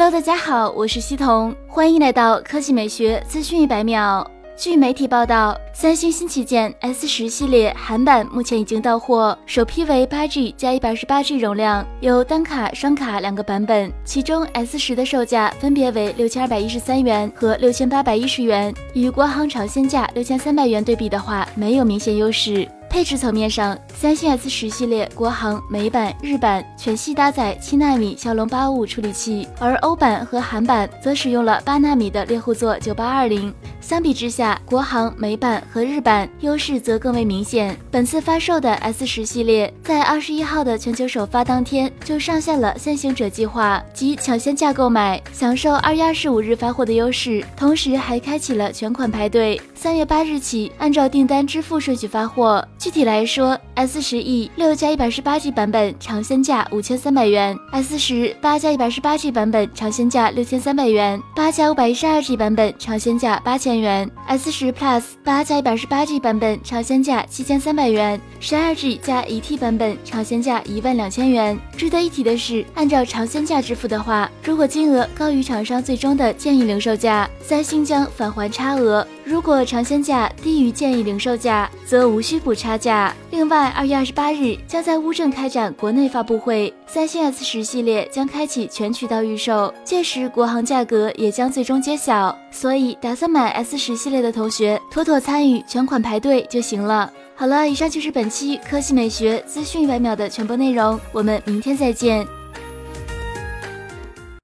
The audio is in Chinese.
Hello，大家好，我是西彤，欢迎来到科技美学资讯一百秒。据媒体报道，三星新旗舰 S 十系列韩版目前已经到货，首批为八 G 加一百二十八 G 容量，有单卡、双卡两个版本。其中 S 十的售价分别为六千二百一十三元和六千八百一十元，与国行尝鲜价六千三百元对比的话，没有明显优势。配置层面上，三星 S 十系列国行、美版、日版全系搭载七纳米骁龙八五处理器，而欧版和韩版则使用了八纳米的猎户座九八二零。相比之下，国行、美版和日版优势则更为明显。本次发售的 S 十系列在二十一号的全球首发当天就上线了先行者计划，即抢先价购买，享受二月二十五日发货的优势，同时还开启了全款排队，三月八日起按照订单支付顺序发货。具体来说，S 十 E 六加一百十八 G 版本尝鲜价五千三百元，S 十八加一百十八 G 版本尝鲜价六千三百元，八加五百一十二 G 版本尝鲜价八千元，S 十 Plus 八加一百二十八 G 版本尝鲜价七千三百元，十二 G 加一 T 版本尝鲜价一万两千元。值得一提的是，按照尝鲜价支付的话，如果金额高于厂商最终的建议零售价，三星将返还差额。如果尝鲜价低于建议零售价，则无需补差价。另外，二月二十八日将在乌镇开展国内发布会，三星 S 十系列将开启全渠道预售，届时国行价格也将最终揭晓。所以，打算买 S 十系列的同学，妥妥参与全款排队就行了。好了，以上就是本期科技美学资讯一百秒的全部内容，我们明天再见。